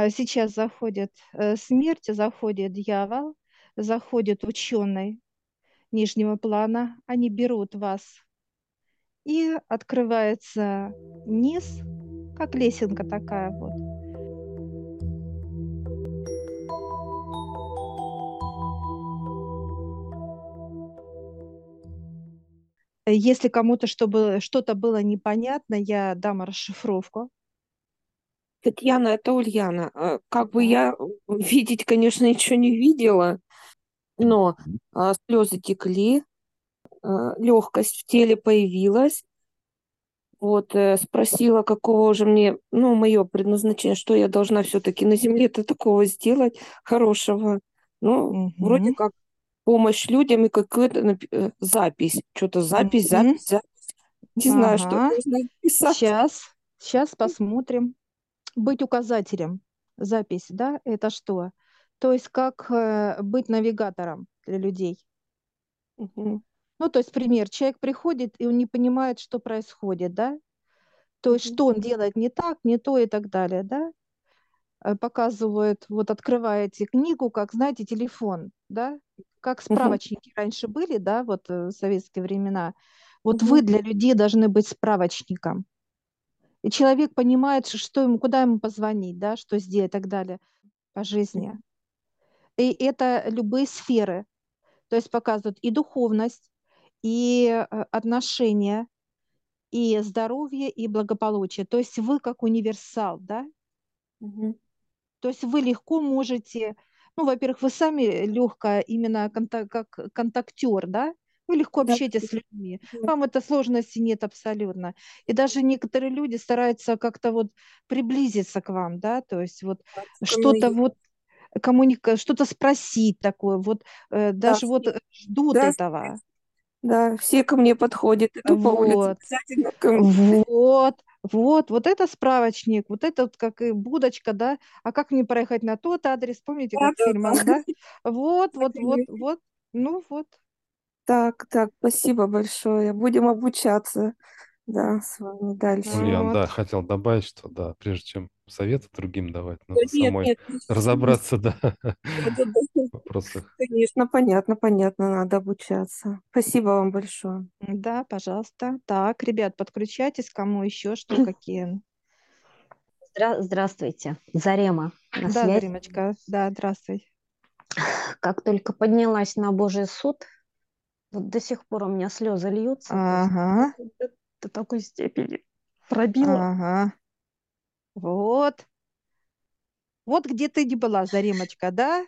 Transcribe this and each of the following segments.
А сейчас заходит э, смерть, заходит дьявол, заходит ученый нижнего плана, они берут вас, и открывается низ, как лесенка такая вот. Если кому-то чтобы что-то было непонятно, я дам расшифровку. Татьяна, это Ульяна. Э, Как бы я э, видеть, конечно, ничего не видела, но а, слезы текли, легкость в теле появилась. Вот, э, спросила, какого же мне, ну, мое предназначение, что я должна все-таки на земле-то такого сделать хорошего. Ну, вроде Мгм. как помощь людям и какая-то э, запись. Что-то запись, запись, запись. Не знаю, что Ага. должна писать. Сейчас, сейчас посмотрим. Быть указателем. Запись, да, это что? То есть как э, быть навигатором для людей. Мгм, Ну, то есть, пример, человек приходит, и он не понимает, что происходит, да? То есть, мгм, что он делает не так, не то и так далее, да? Э, Показывают, вот открываете книгу, как, знаете, телефон, да? Как справочники раньше были, да, вот э, в советские времена. Вот мгм, вы для людей должны быть справочником. И человек понимает, что ему, куда ему позвонить, да, что сделать и так далее по жизни. И это любые сферы. То есть показывают и духовность, и э, отношения, и здоровье, и благополучие. То есть вы как универсал, да? мгм. То есть вы легко можете, ну, во-первых, вы сами легко именно конта- как контактер, да? Вы легко Да, общаетесь с людьми. да, Вам это сложности нет абсолютно. И даже некоторые люди стараются как-то вот приблизиться к вам, да, то есть вот что-то вот коммуника, что-то спросить такое, вот э, Да, даже вот все, э, ждут да, этого. да, все ко мне подходят. Иду по улице, Вот. обязательно ко мне. Вот, вот, вот это справочник, вот это вот как и будочка, да, а как мне проехать на тот адрес, помните, Да, как в да, фильмах, да. да? Вот, вот, вот, вот, ну вот. Так, так, спасибо большое. Будем обучаться, да, с вами дальше. Ульян, Вот. да, хотел добавить, что да, прежде чем советы другим давать, Да надо Нет, самой нет, разобраться, да, да, да, да. в вопросах. Конечно, понятно, понятно, надо обучаться. Спасибо вам большое. Да, пожалуйста. Так, ребят, подключайтесь, кому еще что, какие. Здра- Здравствуйте, Зарема Да, связи. Заримочка, да, здравствуй. Как только поднялась на Божий суд, вот до сих пор у меня слезы льются. Ага, до, до такой степени пробило. ага. Вот. Вот где ты не была, Заремочка, да?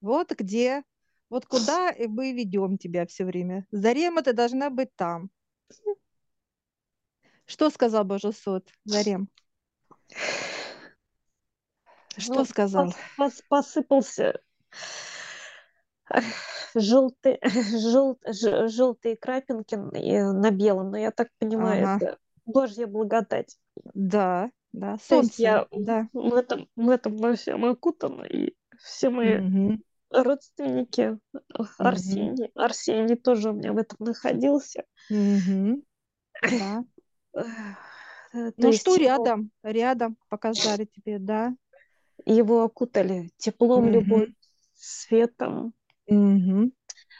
Вот где. Вот куда и мы ведем тебя все время. Зарема, ты должна быть там. Что сказал Божий суд, Зарем? Что Ну, сказал? пос- пос- посыпался желтый, жел, желтые крапинки на белом, но я так понимаю, Ага, это Божья благодать. да, да, То есть солнце, я да. в этом, в этом во всем окутана, и все мои Мгм, родственники, мгм, Арсений, Арсений тоже у меня в этом находился. мгм, да. То Ну есть что его, рядом, рядом показали тебе, да. его окутали теплом, Мгм, любовью, светом. Мгм.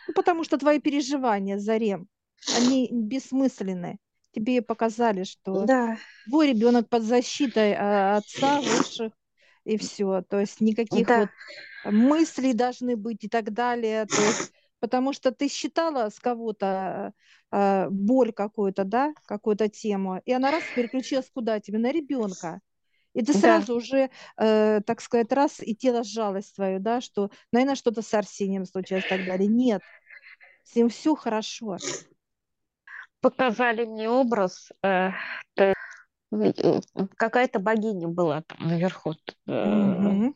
Ну, потому что твои переживания, Зарем, они бессмысленны. Тебе показали, что Да, твой ребенок под защитой а, отца, высших, и все. То есть никаких да, вот мыслей должны быть и так далее. То есть, потому что ты считала с кого-то а, боль какую-то, да, какую-то тему, и она раз переключилась куда тебе? На ребенка. И ты да. сразу уже, э, так сказать, раз, и тело жалость твою, да, что, наверное, что-то с Арсением случилось и так далее. Нет, с ним все хорошо. Показали мне образ, э, есть, э, какая-то богиня была там наверху. Мгм.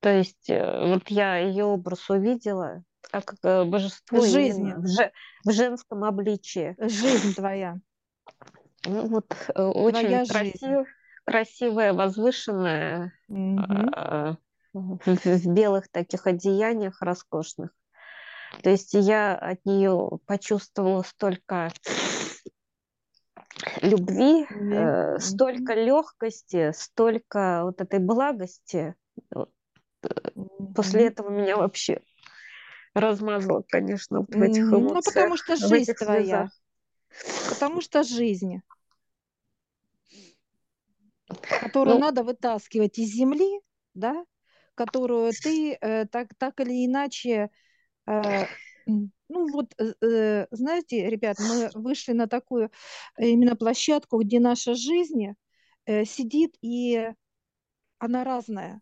То есть э, вот я ее образ увидела, как божество Жизнь, именно в, же- в женском обличии. жизнь твоя, Ну, вот очень твоя жизнь. Красив, красивая, возвышенная, а, в, в белых таких одеяниях роскошных. То есть я от нее почувствовала столько любви, э, столько легкости, столько вот этой благости. после Мгм. этого меня вообще размазало, конечно, вот в этих. Ну, эмоциях, потому что жизнь твоя. Потому что жизнь, которую Ну, надо вытаскивать из земли, да, которую ты э, так, так или иначе, э, ну вот, э, э, знаете, ребят, мы вышли на такую э, именно площадку, где наша жизнь э, сидит, и она разная.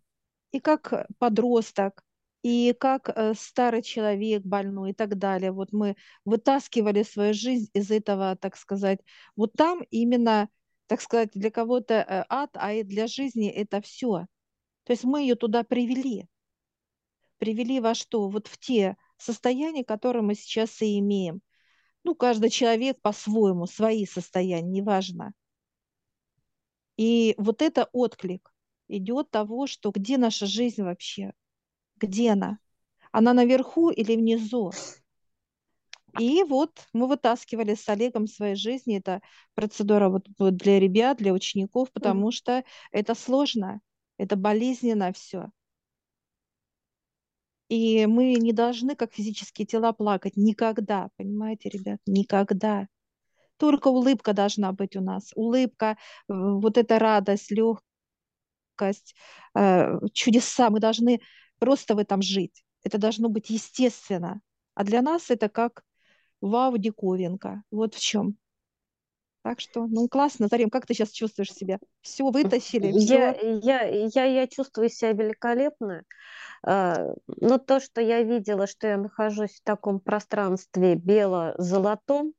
И как подросток, и как э, старый человек больной и так далее. Вот мы вытаскивали свою жизнь из этого, так сказать, вот там именно, так сказать, для кого-то э, ад, а и для жизни это все. То есть мы ее туда привели. Привели во что? Вот в те состояния, которые мы сейчас и имеем. Ну, каждый человек по-своему, свои состояния, неважно. И вот это отклик идет того, что где наша жизнь вообще? Где она? Она наверху или внизу? И вот мы вытаскивали с Олегом в своей жизни. Это процедура вот для ребят, для учеников, потому что это сложно, это болезненно все. И мы не должны, как физические тела, плакать никогда, понимаете, ребят, никогда. Только улыбка должна быть у нас. Улыбка, вот эта радость, легкость, э, чудеса. Мы должны просто в этом жить. Это должно быть естественно. А для нас это как вау, диковинка. Вот в чем. Так что, ну классно, Зарем, как ты сейчас чувствуешь себя? Все вытащили, я, все. я, я, я чувствую себя великолепно. А, Но то, что я видела, что я нахожусь в таком пространстве бело-золотом,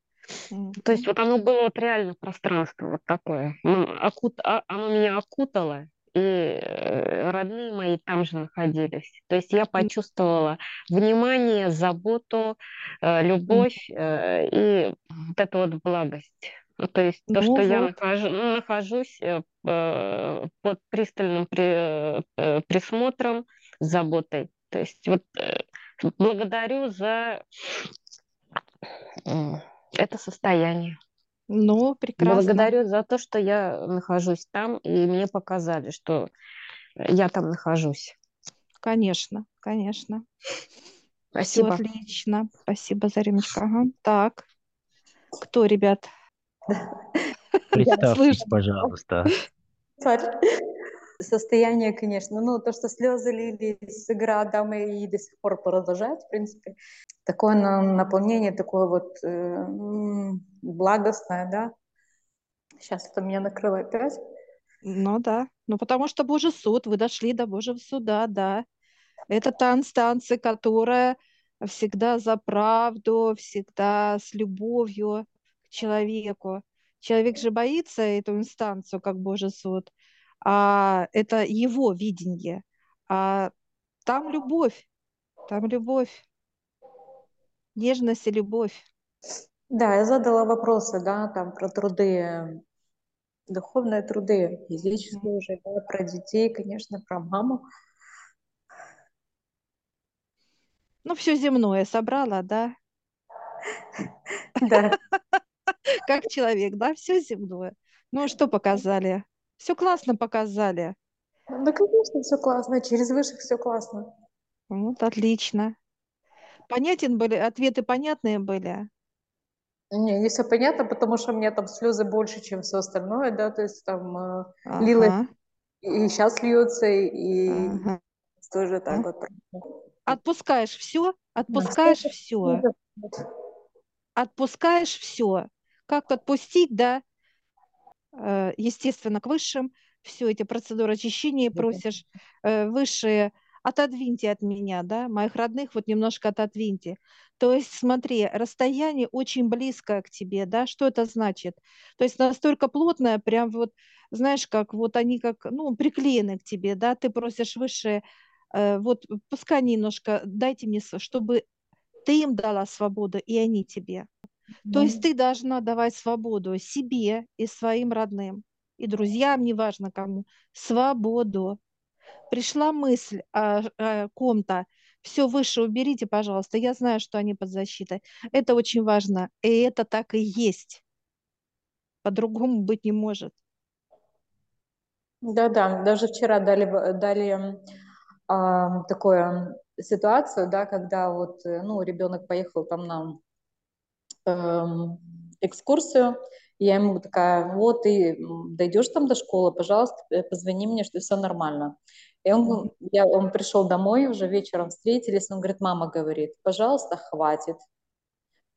то есть вот оно было вот реально пространство вот такое. Ну, окут- а- Оно меня окутало, и э, родные мои там же находились. То есть я почувствовала внимание, заботу, э, любовь э, и вот эту вот благость. Ну, то есть то, Ну что я вот. нахожу- ну, нахожусь под пристальным при- присмотром, заботой. То есть вот благодарю за это состояние. Ну, прекрасно. Благодарю за то, что я нахожусь там, и мне показали, что я там нахожусь. Конечно, конечно. Все Спасибо. отлично. Спасибо, Заремочка. Ага. Так. Кто, ребят? Представьтесь, пожалуйста. Состояние, конечно, ну, то, что слезы лились с Градом и до сих пор продолжают, в принципе. Такое на- наполнение, такое вот э, благостное, да. Сейчас это меня накрыло опять. Ну да. Ну, потому что Божий суд, вы дошли до Божьего суда, да. Это та инстанция, которая всегда за правду, всегда с любовью к человеку. Человек же боится эту инстанцию, как Божий суд, а это его видение. А там любовь, там любовь, нежность и любовь. Да, я задала вопросы, да, там про труды, духовные труды, физические уже, да, про детей, конечно, про маму. Ну, все земное собрала, да, Да, как человек, да, все земное. Ну, что показали? Все классно показали. ну, конечно, все классно, через высших все классно. Вот, отлично. Понятен были, ответы понятные были? Не, не все понятно, потому что у меня там слезы больше, чем все остальное, да, то есть там э, лилось Ага, и сейчас льется, и ага. тоже так вот. Отпускаешь все, Да, отпускаешь сколько все, отпускаешь все. Как отпустить, да, естественно, к высшим, все эти процедуры очищения просишь, э, высшие, отодвиньте от меня, да, моих родных вот немножко отодвиньте. То есть, смотри, расстояние очень близкое к тебе, да, что это значит? То есть настолько плотное, прям вот, знаешь, как вот они как, ну, приклеены к тебе, да, ты просишь высшие, э, вот пускай немножко, дайте мне, чтобы ты им дала свободу, и они тебе. То есть ты должна давать свободу себе и своим родным, и друзьям, неважно кому, свободу. Пришла мысль о, о ком-то, все выше уберите, пожалуйста. Я знаю, что они под защитой. Это очень важно, и это так и есть. По-другому быть не может. Да-да, даже вчера дали, дали а, такое ситуацию, да, когда вот, э, ну, ребенок поехал там на экскурсию, и я ему такая, вот, ты дойдешь там до школы, пожалуйста, э, позвони мне, что все нормально. И он, я, он пришел домой, уже вечером встретились, он говорит, мама говорит, пожалуйста, хватит,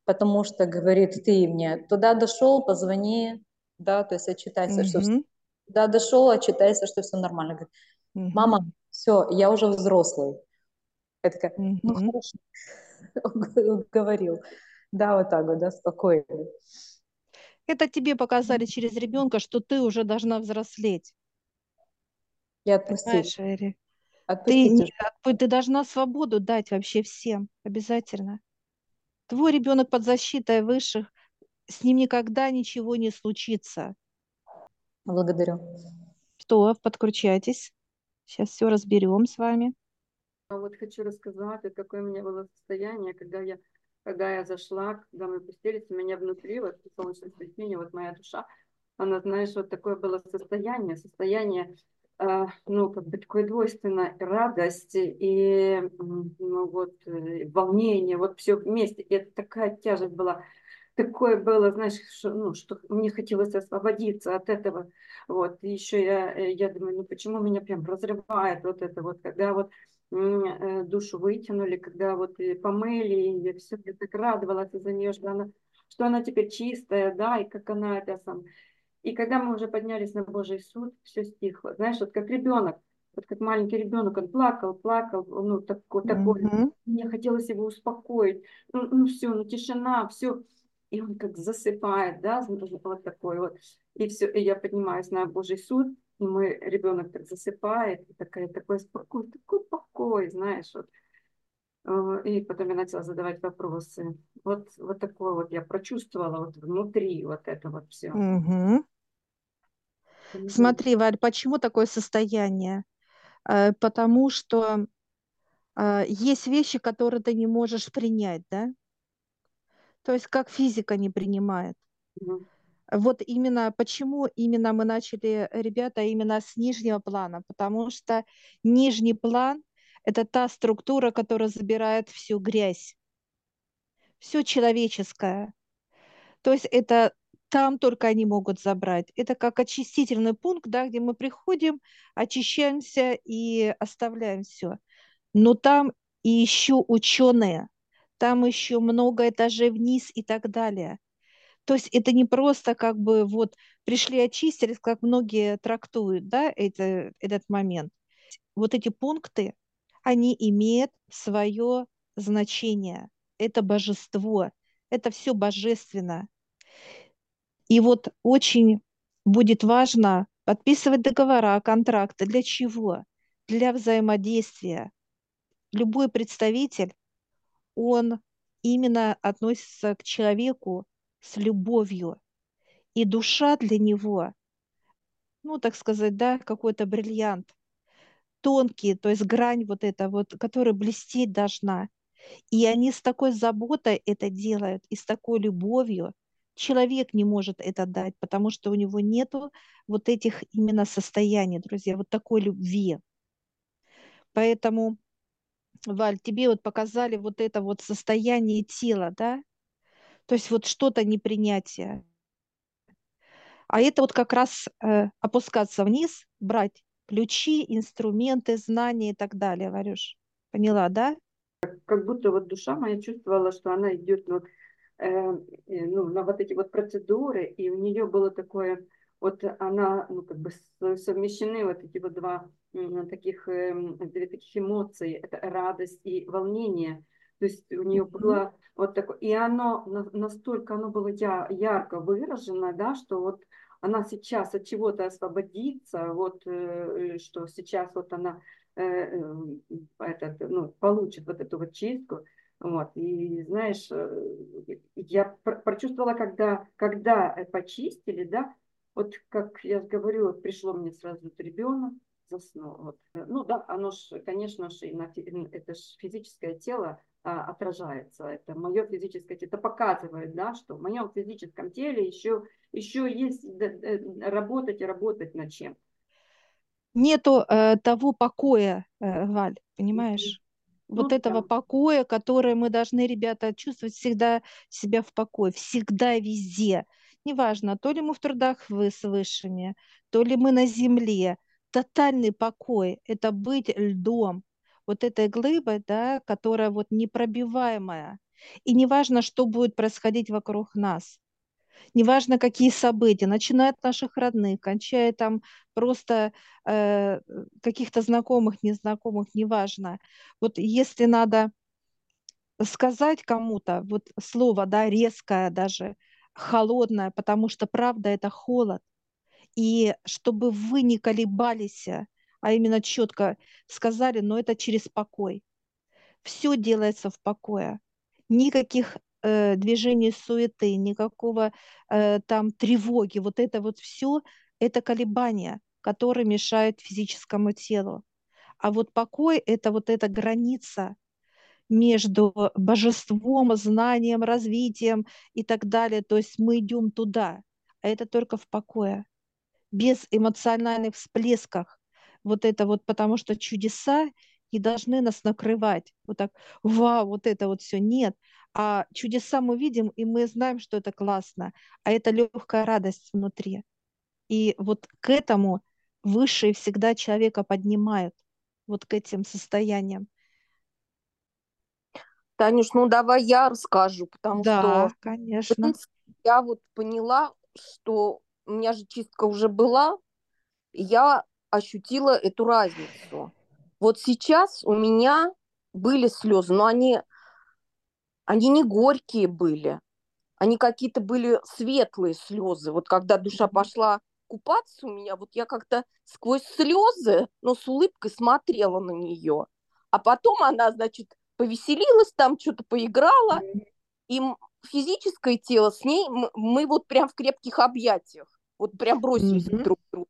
потому что, говорит, ты мне туда дошел, позвони, да, то есть отчитайся, mm-hmm. что туда дошел, отчитайся, что все нормально. Говорит, mm-hmm. мама, все, я уже взрослый. Я такая, mm-hmm. ну хорошо, он говорил, да, вот так вот, да, спокойно. Это тебе показали через ребенка, что ты уже должна взрослеть. И отпустить. Эри? Ты, не, ты должна свободу дать вообще всем, обязательно. Твой ребенок под защитой высших, с ним никогда ничего не случится. Благодарю. Что, подключайтесь. Сейчас все разберем с вами. А вот хочу рассказать, какое у меня было состояние, когда я, когда я зашла, когда мы пустились, у меня внутри, вот в солнечном вот моя душа, она, знаешь, вот такое было состояние, состояние а, ну, как бы такое двойственное радость и ну, вот, э, волнение, вот все вместе. И это такая тяжесть была. Такое было, знаешь, что, ну, что мне хотелось освободиться от этого. Вот. И еще я, э, я думаю, ну почему меня прям разрывает вот это вот, когда вот э, душу вытянули, когда вот и помыли, и я все я так радовалась за нее, что она, что она теперь чистая, да, и как она это сам и когда мы уже поднялись на Божий суд, все стихло. Знаешь, вот как ребенок, вот как маленький ребенок, он плакал, плакал, ну, такой, такой. Mm-hmm. Мне хотелось его успокоить. Ну, ну все, ну тишина, все. И он как засыпает, да, вот такой вот. И все, и я поднимаюсь на Божий суд, и мой ребенок так засыпает, и такая, такой спокой, такой покой, знаешь, вот. Э, и потом я начала задавать вопросы. Вот, вот такое вот я прочувствовала вот внутри вот это вот все. Угу. Смотри, Валь, почему такое состояние? Э, потому что э, есть вещи, которые ты не можешь принять, да? То есть как физика не принимает. Угу. Вот именно почему именно мы начали, ребята, именно с нижнего плана, потому что нижний план – это та структура, которая забирает всю грязь, все человеческое. То есть это там только они могут забрать. Это как очистительный пункт, да, где мы приходим, очищаемся и оставляем все. Но там и еще ученые, там еще много этажей вниз и так далее. То есть это не просто как бы вот пришли очистились, как многие трактуют, да, это, этот момент. Вот эти пункты, они имеют свое значение. Это божество, это все божественно. И вот очень будет важно подписывать договора, контракты. Для чего? Для взаимодействия. Любой представитель, он именно относится к человеку с любовью. И душа для него, ну, так сказать, да, какой-то бриллиант, тонкий, то есть грань вот эта вот, которая блестеть должна. И они с такой заботой это делают, и с такой любовью, человек не может это дать, потому что у него нету вот этих именно состояний, друзья, вот такой любви. Поэтому, Валь, тебе вот показали вот это вот состояние тела, да? То есть вот что-то непринятие. А это вот как раз э, опускаться вниз, брать ключи, инструменты, знания и так далее, Варюш. Поняла, да? Как будто вот душа моя чувствовала, что она идет ну, Э, ну, на вот эти вот процедуры, и у нее было такое, вот она, ну, как бы совмещены вот эти вот два таких, эм, две таких эмоции, это радость и волнение. То есть у нее было вот такое, и оно настолько, оно было ярко выражено, да, что вот она сейчас от чего-то освободится, вот э, что сейчас вот она э, этот, ну, получит вот эту вот чистку, вот. И знаешь, э, я прочувствовала, когда, когда почистили, да, вот как я говорю, вот пришло мне сразу вот ребенок, заснул. Вот. Ну да, оно ж, конечно же, это ж физическое тело а, отражается. Это мое физическое. Это показывает, да, что в моем физическом теле еще, еще есть работать и работать над чем. нету э, того покоя, э, Валь, понимаешь? Вот Ну этого да. покоя, который мы должны, ребята, чувствовать всегда себя в покое, всегда везде. Неважно, то ли мы в трудах высвышения, то ли мы на земле. Тотальный покой – это быть льдом, вот этой глыбой, да, которая вот непробиваемая. И неважно, что будет происходить вокруг нас неважно какие события, начиная от наших родных, кончая там просто э, каких-то знакомых, незнакомых, неважно. Вот если надо сказать кому-то вот слово, да, резкое даже, холодное, потому что правда это холод, и чтобы вы не колебались, а именно четко сказали, но это через покой. Все делается в покое. Никаких э, движений суеты, никакого э, там тревоги. Вот это вот все, это колебания, которые мешают физическому телу. А вот покой – это вот эта граница между божеством, знанием, развитием и так далее. То есть мы идем туда, а это только в покое, без эмоциональных всплесков. Вот это вот, потому что чудеса не должны нас накрывать. Вот так, вау, вот это вот все. Нет. А чудеса мы видим, и мы знаем, что это классно. А это легкая радость внутри. И вот к этому высшие всегда человека поднимают, вот к этим состояниям. Танюш, ну давай я расскажу, потому да, что конечно. я вот поняла, что у меня же чистка уже была, я ощутила эту разницу. Вот сейчас у меня были слезы, но они, они не горькие были, они какие-то были светлые слезы. Вот когда душа пошла купаться у меня, вот я как-то сквозь слезы, но с улыбкой смотрела на нее. А потом она, значит, повеселилась там, что-то поиграла, и физическое тело с ней, мы, мы вот прям в крепких объятиях, вот прям бросились mm-hmm. друг к другу.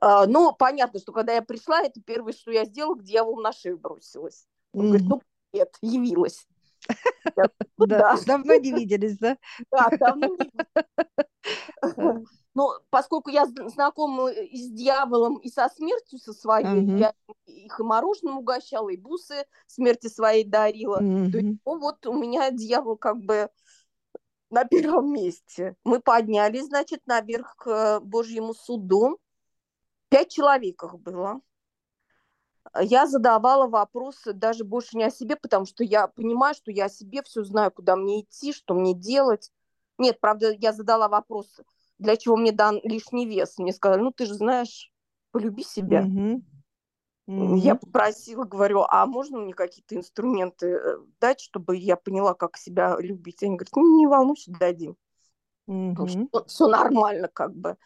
Ну, понятно, что когда я пришла, это первое, что я сделала, к дьяволу на шею бросилась. Он mm-hmm. говорит, ну, привет, явилась. Да, давно не виделись, да? Да, давно не виделись. Но поскольку я знакома и с дьяволом, и со смертью со своей, я их и мороженым угощала, и бусы смерти своей дарила. То есть, ну, вот у меня дьявол как бы на первом месте. Мы поднялись, значит, наверх к Божьему суду. Пять человек их было. Я задавала вопросы даже больше не о себе, потому что я понимаю, что я о себе все знаю, куда мне идти, что мне делать. Нет, правда, я задала вопросы для чего мне дан лишний вес. Мне сказали, ну ты же знаешь, полюби себя. Mm-hmm. Mm-hmm. Я попросила, говорю, а можно мне какие-то инструменты э, дать, чтобы я поняла, как себя любить? Они говорят, ну не волнуйся, дадим. Mm-hmm. Все нормально как бы.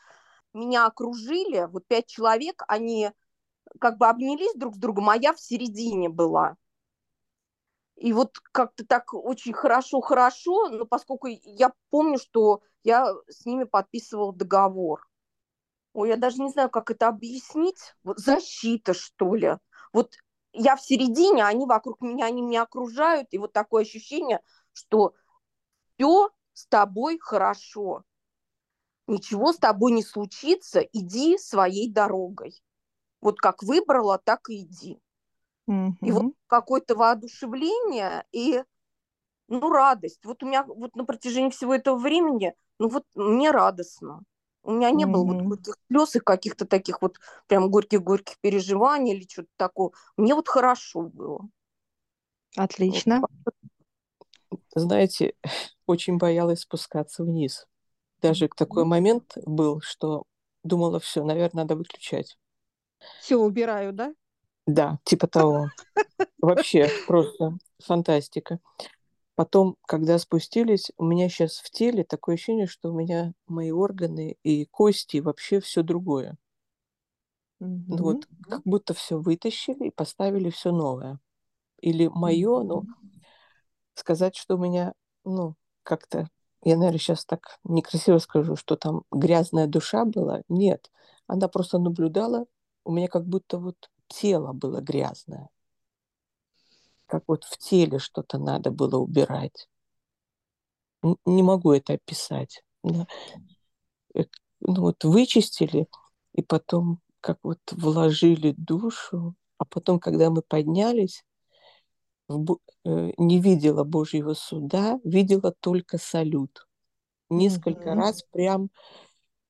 Меня окружили, вот пять человек, они как бы обнялись друг с другом, а я в середине была. И вот как-то так очень хорошо-хорошо, но поскольку я помню, что я с ними подписывал договор. Ой, я даже не знаю, как это объяснить. Вот защита, что ли. Вот я в середине, они вокруг меня, они меня окружают, и вот такое ощущение, что все с тобой хорошо. Ничего с тобой не случится, иди своей дорогой. Вот как выбрала, так и иди. Mm-hmm. И вот какое-то воодушевление и ну, радость. Вот у меня вот на протяжении всего этого времени, ну вот мне радостно. У меня не mm-hmm. было вот горьких слез и каких-то таких вот прям горьких-горьких переживаний или что-то такого. Мне вот хорошо было. Отлично. Вот. Знаете, очень боялась спускаться вниз. Даже такой момент был, что думала, все, наверное, надо выключать. Все, убираю, да? Да, типа того. Вообще просто фантастика. Потом, когда спустились, у меня сейчас в теле такое ощущение, что у меня мои органы и кости, вообще все другое. Mm-hmm. Вот, как будто все вытащили и поставили все новое. Или мое, ну, сказать, что у меня, ну, как-то, я, наверное, сейчас так некрасиво скажу, что там грязная душа была. Нет, она просто наблюдала, у меня как будто вот тело было грязное. Как вот в теле что-то надо было убирать. Не могу это описать. Да. Ну вот вычистили, и потом как вот вложили душу, а потом, когда мы поднялись, не видела Божьего суда, видела только салют. Несколько mm-hmm. раз прям,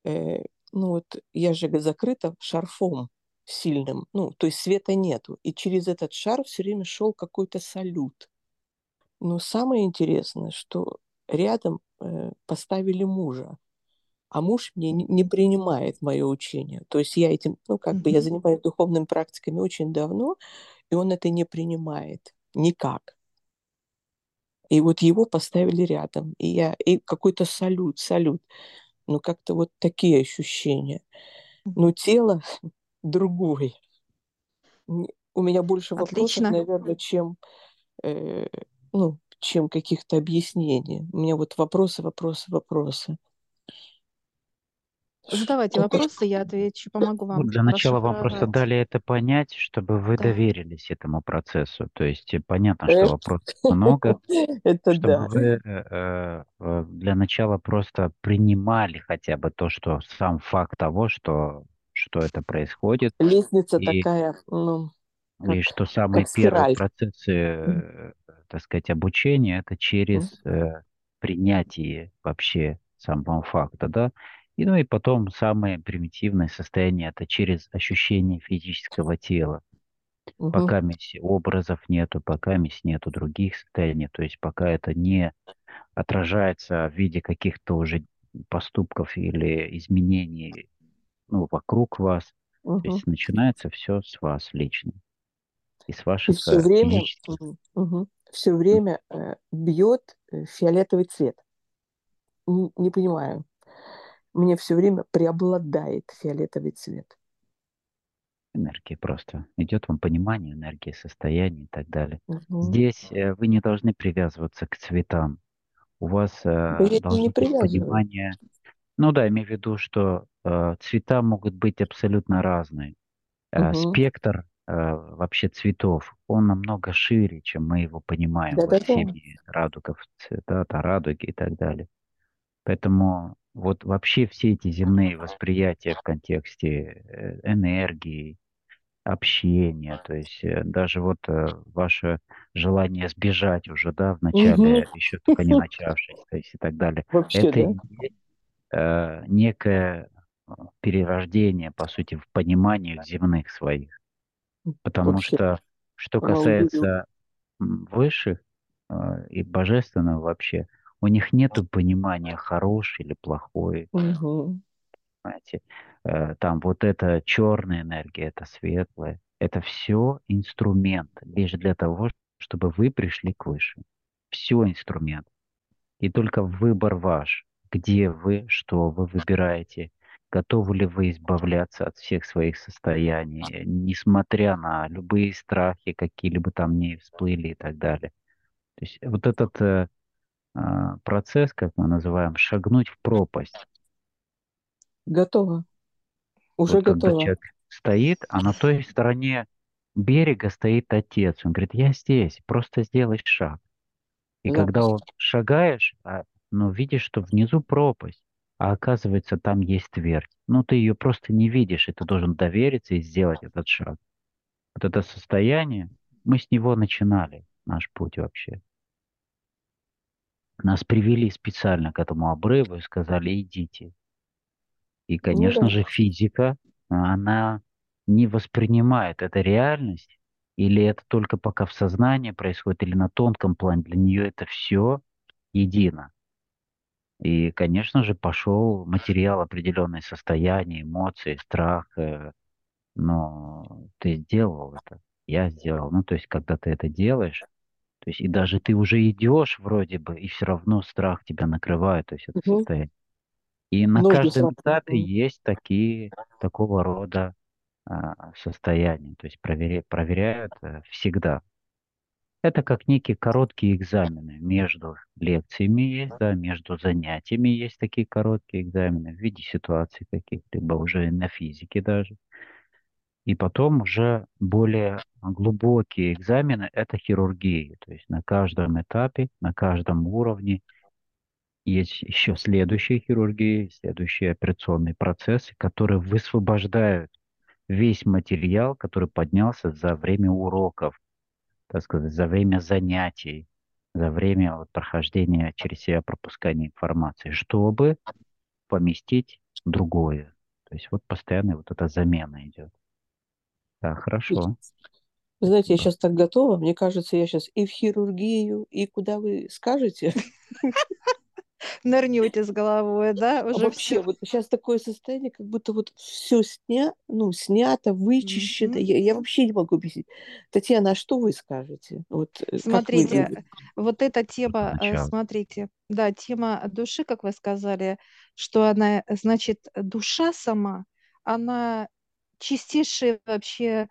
э, ну вот я же закрыта шарфом сильным, ну, то есть света нету. И через этот шар все время шел какой-то салют. Но самое интересное, что рядом э, поставили мужа, а муж мне не, не принимает мое учение. То есть я этим, ну, как mm-hmm. бы я занимаюсь духовными практиками очень давно, и он это не принимает никак. И вот его поставили рядом, и я, и какой-то салют, салют. Ну, как-то вот такие ощущения. Но тело другое. У меня больше Отлично. вопросов, наверное, чем, э, ну, чем каких-то объяснений. У меня вот вопросы, вопросы, вопросы. Задавайте вопросы, я отвечу, помогу вам. Ну, для начала вам просто дали это понять, чтобы вы да. доверились этому процессу. То есть э, понятно, что вопросов много, это чтобы да. вы э, э, для начала просто принимали хотя бы то, что сам факт того, что что это происходит. Лестница и, такая, ну, как, и что самые первые процессы, mm. так сказать, обучения это через mm. э, принятие вообще самого факта, да. И, ну и потом самое примитивное состояние это через ощущение физического тела. Угу. Пока образов нету, пока нету других состояний, то есть пока это не отражается в виде каких-то уже поступков или изменений ну, вокруг вас. Угу. То есть начинается все с вас лично. И с ваших и все время, угу, все время э, бьет э, фиолетовый цвет. Не, не понимаю мне все время преобладает фиолетовый цвет. Энергия просто. Идет вам понимание энергии, состояния и так далее. Угу. Здесь э, вы не должны привязываться к цветам. У вас э, да должно быть понимание. Ну да, имею в виду, что э, цвета могут быть абсолютно разные. Э, угу. Спектр э, вообще цветов, он намного шире, чем мы его понимаем. Да, вот да, всеми да. радугов, цвета, радуги и так далее. Поэтому вот вообще все эти земные восприятия в контексте э, энергии, общения, то есть э, даже вот э, ваше желание сбежать уже, да, в начале, угу. еще только не начавшись, то есть и так далее. Вообще, Это да? э, некое перерождение, по сути, в понимании земных своих. Потому Вообще. что, что касается высших э, и божественного вообще, у них нет понимания хороший или плохой. Угу. Понимаете? Э, там вот это черная энергия, это светлая. Это все инструмент лишь для того, чтобы вы пришли к высшему. Все инструмент. И только выбор ваш, где вы, что вы выбираете, готовы ли вы избавляться от всех своих состояний, несмотря на любые страхи, какие-либо там не всплыли и так далее. То есть вот этот э, процесс, как мы называем, шагнуть в пропасть. Готово. Уже вот готово. Когда человек стоит, а на той стороне берега стоит отец. Он говорит, я здесь, просто сделай шаг. И да. когда шагаешь, а, ну, видишь, что внизу пропасть, а оказывается, там есть твердь. Ну, ты ее просто не видишь, и ты должен довериться и сделать этот шаг. Вот это состояние, мы с него начинали наш путь вообще. Нас привели специально к этому обрыву и сказали, идите. И, конечно ну, да. же, физика, она не воспринимает это реальность, или это только пока в сознании происходит, или на тонком плане. Для нее это все едино. И, конечно же, пошел материал определенное состояние, эмоции, страх. Э, но ты сделал это, я сделал. Ну, то есть, когда ты это делаешь, то есть и даже ты уже идешь вроде бы, и все равно страх тебя накрывает, то есть это угу. состояние. И на Нужно каждом этапе есть такие, такого рода а, состояния, то есть проверя, проверяют а, всегда. Это как некие короткие экзамены. Между лекциями есть, да, между занятиями есть такие короткие экзамены в виде ситуаций каких-либо, уже на физике даже. И потом уже более глубокие экзамены – это хирургия. То есть на каждом этапе, на каждом уровне есть еще следующие хирургии, следующие операционные процессы, которые высвобождают весь материал, который поднялся за время уроков, так сказать, за время занятий, за время вот, прохождения через себя пропускания информации, чтобы поместить другое. То есть вот постоянно вот эта замена идет. Да, хорошо. Знаете, я сейчас так готова. Мне кажется, я сейчас и в хирургию, и куда вы скажете. Нырнете с головой, да? А Уже вообще, все. вот сейчас такое состояние, как будто вот все сня, ну, снято, вычищено. Я, я вообще не могу объяснить. Татьяна, а что вы скажете? Вот э, как вы... Смотрите, вот эта тема, э, Начало. смотрите, да, тема души, как вы сказали, что она, э, значит, душа сама, она чистейший вообще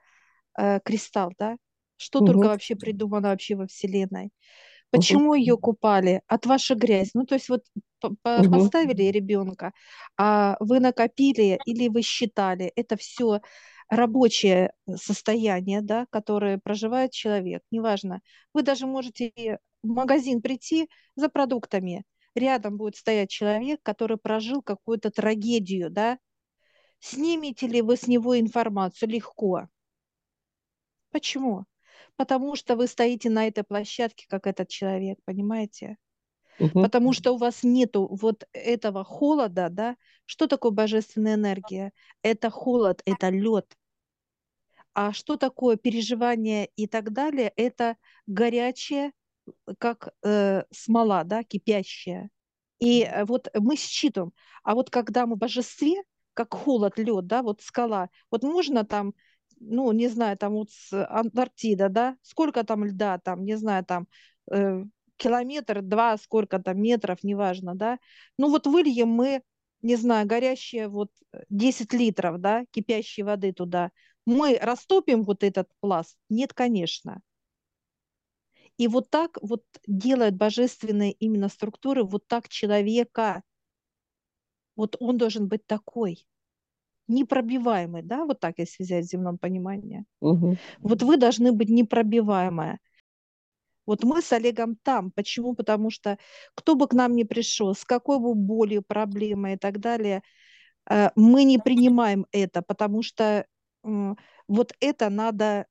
э, кристалл, да? Что только Мгм. вообще придумано вообще во Вселенной. Почему ее купали? От вашей грязи. Ну, то есть вот Мгм. поставили ребенка, а вы накопили или вы считали, это все рабочее состояние, да, которое проживает человек, неважно. Вы даже можете в магазин прийти за продуктами. Рядом будет стоять человек, который прожил какую-то трагедию, да. Снимете ли вы с него информацию? Легко. Почему? Потому что вы стоите на этой площадке, как этот человек, понимаете? Мгм. Потому что у вас нету вот этого холода, да? Что такое божественная энергия? Это холод, это лед. А что такое переживание и так далее? Это горячее, как э, смола, да, кипящая. И э, вот мы считываем. А вот когда мы в божестве, как холод, лед, да, вот скала, вот можно там, ну, не знаю, там вот Антарктида, да, сколько там льда, там, не знаю, там э, километр, два, сколько там метров, неважно, да. Ну вот выльем мы, не знаю, горящие вот 10 литров, да, кипящей воды туда. Мы растопим вот этот пласт? Нет, конечно. И вот так вот делают божественные именно структуры, вот так человека. Вот он должен быть такой, непробиваемый, да, вот так, если взять в земном понимании. Мгм. Вот вы должны быть непробиваемая. Вот мы с Олегом там. Почему? Потому что кто бы к нам ни пришел, с какой бы болью, проблемой и так далее, э, мы не принимаем это, потому что вот это надо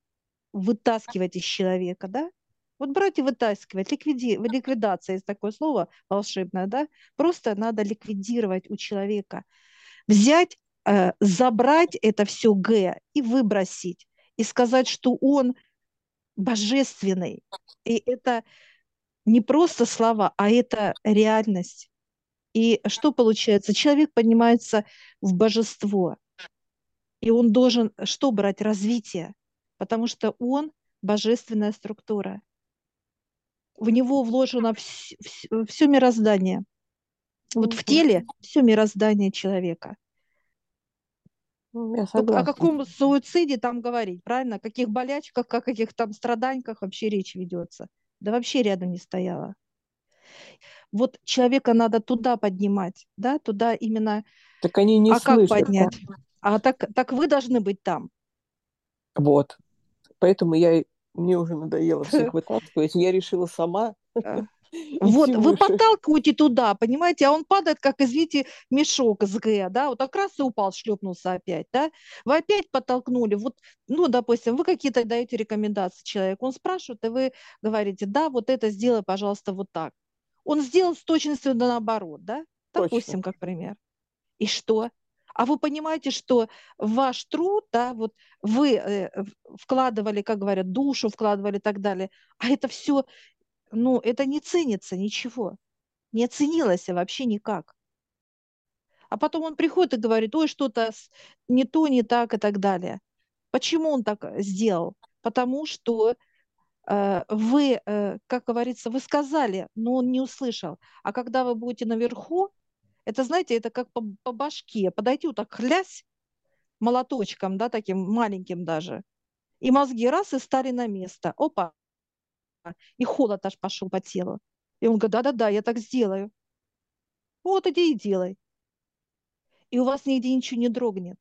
вытаскивать из человека, да? Вот брать и вытаскивать, ликвиди... ликвидация есть такое слово волшебное, да? Просто надо ликвидировать у человека. Взять, э, забрать это все Г и выбросить. И сказать, что он божественный. И это не просто слова, а это реальность. И что получается? Человек поднимается в божество. И он должен что брать? Развитие. Потому что он божественная структура. В него вложено все мироздание. Вот в теле все мироздание человека. Я О согласна. каком суициде там говорить, правильно? О каких болячках, о каких там страданьках вообще речь ведется? Да вообще рядом не стояла. Вот человека надо туда поднимать, да, туда именно. Так они не а слышат. как поднять? А так, так вы должны быть там. Вот. Поэтому я, мне уже надоело всех вытаскивать. Я решила сама А. Вот, вы выше. подталкиваете туда, понимаете, а он падает, как, извините, мешок с Г, да, вот как раз и упал, шлепнулся опять, да, вы опять подтолкнули, вот, ну, допустим, вы какие-то даете рекомендации человеку, он спрашивает, и вы говорите, да, вот это сделай, пожалуйста, вот так. Он сделал с точностью наоборот, да, Точно. допустим, как пример. И что? А вы понимаете, что ваш труд, да, вот вы э, вкладывали, как говорят, душу вкладывали и так далее, а это все, ну, это не ценится ничего, не оценилось вообще никак. А потом он приходит и говорит, ой, что-то не то, не так и так далее. Почему он так э, сделал? Потому что э, вы, э, как говорится, вы сказали, но он не услышал. А когда вы будете наверху, это, знаете, это как по, по башке. Подойти вот так хлясь молоточком, да, таким маленьким даже. И мозги раз и стали на место. Опа. И холод аж пошел по телу. И он говорит, да-да-да, я так сделаю. Вот иди и делай. И у вас нигде ничего не дрогнет.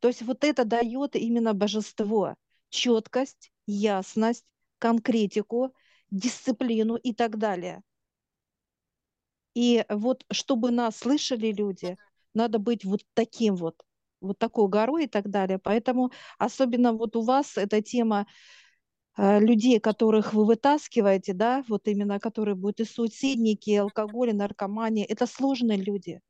То есть вот это дает именно божество. Четкость, ясность, конкретику, дисциплину и так далее. И вот чтобы нас слышали люди, надо быть вот таким вот. вот такой горой и так далее. Поэтому особенно вот у вас эта тема э, людей, которых вы вытаскиваете, да, вот именно которые будут и суицидники, и алкоголь, и наркомания, это сложные люди.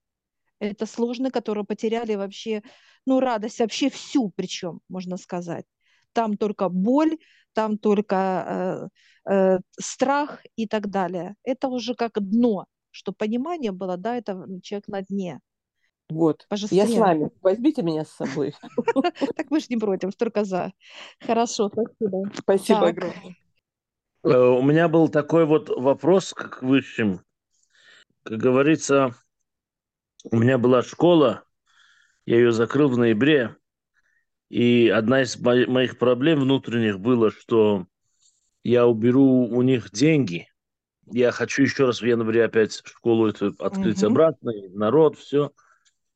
Это сложные, которые потеряли вообще, ну, радость вообще всю, причем, можно сказать. Там только боль, там только э, э, страх и так далее. Это уже как дно, что понимание было, да, это человек на дне. Вот, я с вами. Возьмите меня с собой. Так мы же не против, только за. Хорошо, спасибо. Спасибо огромное. Э, у меня был такой вот вопрос к высшим. Как говорится, у меня была школа, я ее закрыл в ноябре, и одна из моих проблем внутренних было, что я уберу у них деньги. Я хочу еще раз в январе опять школу эту открыть угу. обратно, народ, все.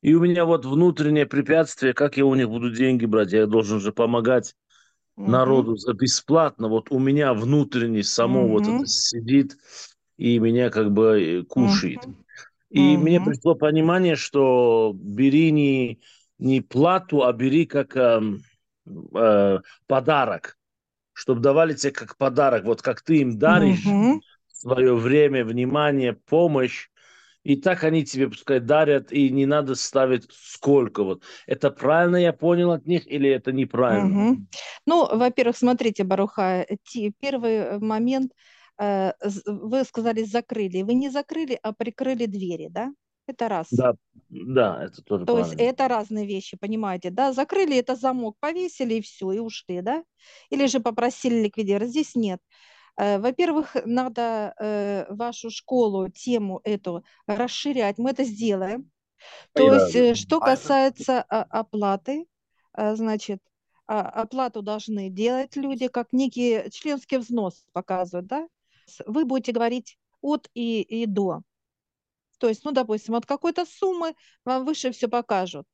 И у меня вот внутреннее препятствие, как я у них буду деньги брать, я должен же помогать угу. народу за бесплатно. Вот у меня внутренне само угу. вот это сидит и меня как бы э, кушает. Угу. И угу. мне пришло понимание, что бери не, не плату, а бери как э, э, подарок, чтобы давали тебе как подарок. Вот как ты им даришь угу. Свое время, внимание, помощь, и так они тебе, пускай, дарят, и не надо ставить сколько. Вот. Это правильно я понял от них или это неправильно? Угу. Ну, во-первых, смотрите, Баруха, первый э, момент, э, вы сказали, закрыли. Вы не закрыли, а прикрыли двери, да? Это раз. Да, да, это тоже То правильно. есть это разные вещи, понимаете, да? Закрыли это замок, повесили и все, и ушли, да? Или же попросили ликвидировать. Здесь нет. Э, во-первых, надо э, вашу школу, тему эту расширять. Мы это сделаем. То есть, э, что касается оплаты, значит, оплату должны делать люди, как некий членский взнос показывают, да? Вы будете говорить от и, и до. То есть, ну, допустим, от какой-то суммы вам выше все покажут.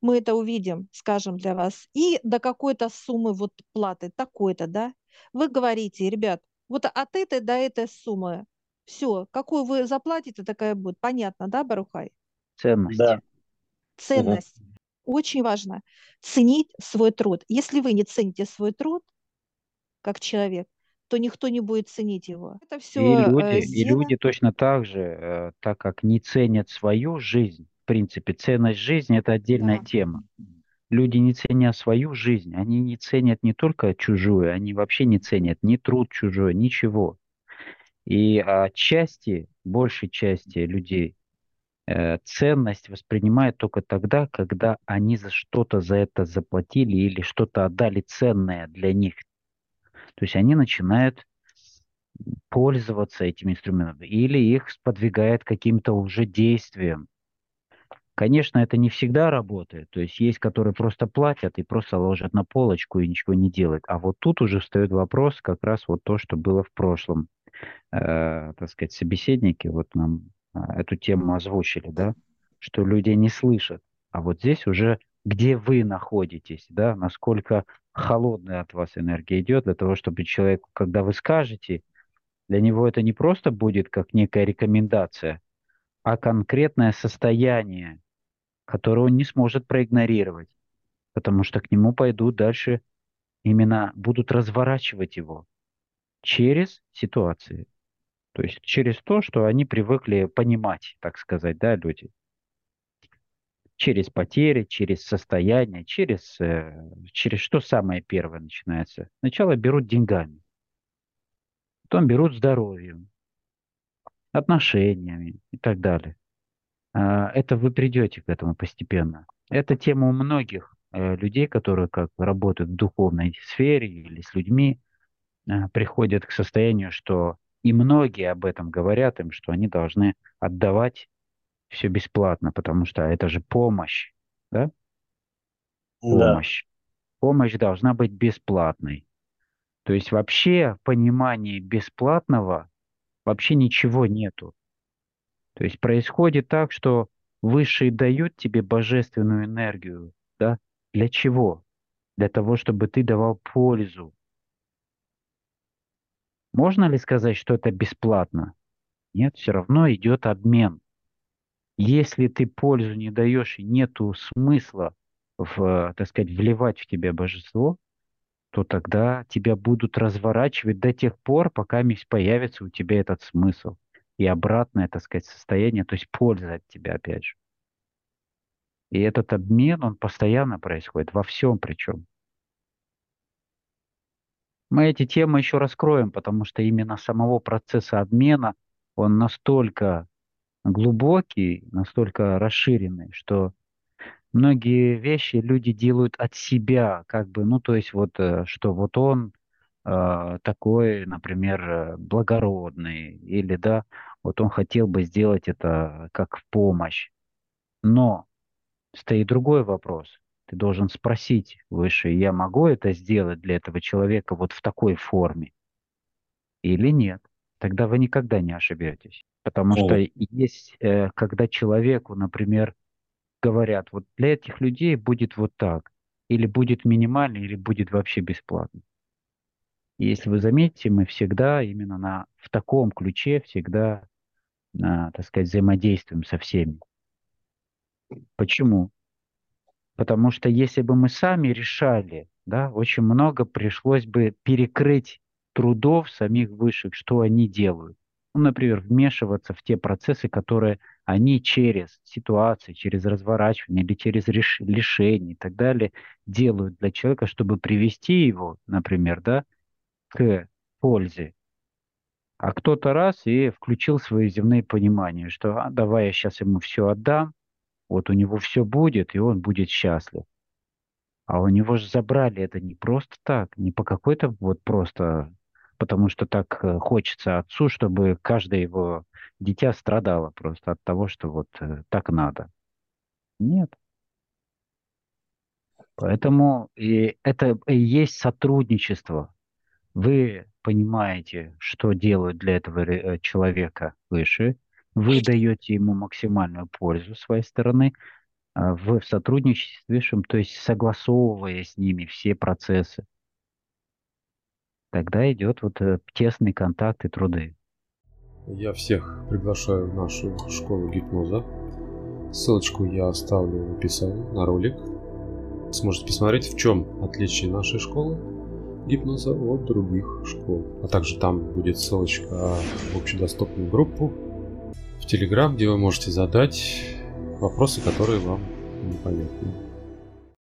Мы это увидим, скажем для вас. И до какой-то суммы вот платы, такой-то, да? Вы говорите, ребят, вот от этой до этой суммы, все, какую вы заплатите, такая будет. Понятно, да, Барухай? Ценность. Да. Ценность. Угу. Очень важно ценить свой труд. Если вы не цените свой труд, как человек, то никто не будет ценить его. Это все и люди, э, и люди точно так же, э, так как не ценят свою жизнь, принципе, ценность жизни – это отдельная да. тема люди, не ценя свою жизнь, они не ценят не только чужую, они вообще не ценят ни труд чужой, ничего. И отчасти, большей части людей э, ценность воспринимают только тогда, когда они за что-то за это заплатили или что-то отдали ценное для них. То есть они начинают пользоваться этими инструментами или их сподвигает каким-то уже действием. Конечно, это не всегда работает. То есть есть, которые просто платят и просто ложат на полочку и ничего не делают. А вот тут уже встает вопрос как раз вот то, что было в прошлом. Э, так сказать, собеседники вот нам э, эту тему озвучили, да, что люди не слышат. А вот здесь уже где вы находитесь, да, насколько холодная от вас энергия идет для того, чтобы человек, когда вы скажете, для него это не просто будет как некая рекомендация, а конкретное состояние которого он не сможет проигнорировать, потому что к нему пойдут дальше, именно будут разворачивать его через ситуации. То есть через то, что они привыкли понимать, так сказать, да, люди. Через потери, через состояние, через, э, через что самое первое начинается. Сначала берут деньгами, потом берут здоровьем, отношениями и так далее. А, это вы придете к этому постепенно. Это тема у многих э, людей, которые как работают в духовной сфере или с людьми, а, приходят к состоянию, что и многие об этом говорят им, что они должны отдавать все бесплатно, потому что это же помощь, да? Помощь. Да. Помощь должна быть бесплатной. То есть вообще в понимании бесплатного вообще ничего нету. То есть происходит так, что Высшие дают тебе божественную энергию, да? Для чего? Для того, чтобы ты давал пользу. Можно ли сказать, что это бесплатно? Нет, все равно идет обмен. Если ты пользу не даешь и нету смысла в, так сказать, вливать в тебя божество, то тогда тебя будут разворачивать до тех пор, пока появится у тебя этот смысл. И обратное, так сказать, состояние, то есть польза от тебя опять же. И этот обмен, он постоянно происходит, во всем причем. Мы эти темы еще раскроем, потому что именно самого процесса обмена, он настолько глубокий, настолько расширенный, что многие вещи люди делают от себя, как бы, ну, то есть вот, э, что вот он такой, например, э, благородный, или, да, вот он хотел бы сделать это как в помощь. Но стоит другой вопрос. Ты должен спросить выше, я могу это сделать для этого человека вот в такой форме или нет. Тогда вы никогда не ошибетесь. Потому О. что есть, э, когда человеку, например, говорят, вот для этих людей будет вот так, или будет минимально, или будет вообще бесплатно. И если вы заметите, мы всегда именно на, в таком ключе всегда, на, так сказать, взаимодействуем со всеми. Почему? Потому что если бы мы сами решали, да, очень много пришлось бы перекрыть трудов самих высших, что они делают. Ну, например, вмешиваться в те процессы, которые они через ситуации, через разворачивание или через реш... и так далее делают для человека, чтобы привести его, например, да, к пользе. А кто-то раз и включил свои земные понимания, что а, давай я сейчас ему все отдам, вот у него все будет, и он будет счастлив. А у него же забрали это не просто так, не по какой-то вот просто, потому что так э, хочется отцу, чтобы каждое его дитя страдало просто от того, что вот э, так надо. Нет. Поэтому и это и есть сотрудничество. Вы понимаете, что делают для этого э, человека выше, вы даете ему максимальную пользу своей стороны а, в сотрудничестве с Высшим, то есть согласовывая с ними все процессы. Тогда идет вот э, тесный контакт и труды. Я всех приглашаю в нашу школу гипноза. Ссылочку я оставлю в описании на ролик. Сможете посмотреть, в чем отличие нашей школы гипноза от других школ. А также там будет ссылочка в общедоступную группу в Telegram, где вы можете задать вопросы, которые вам непонятны.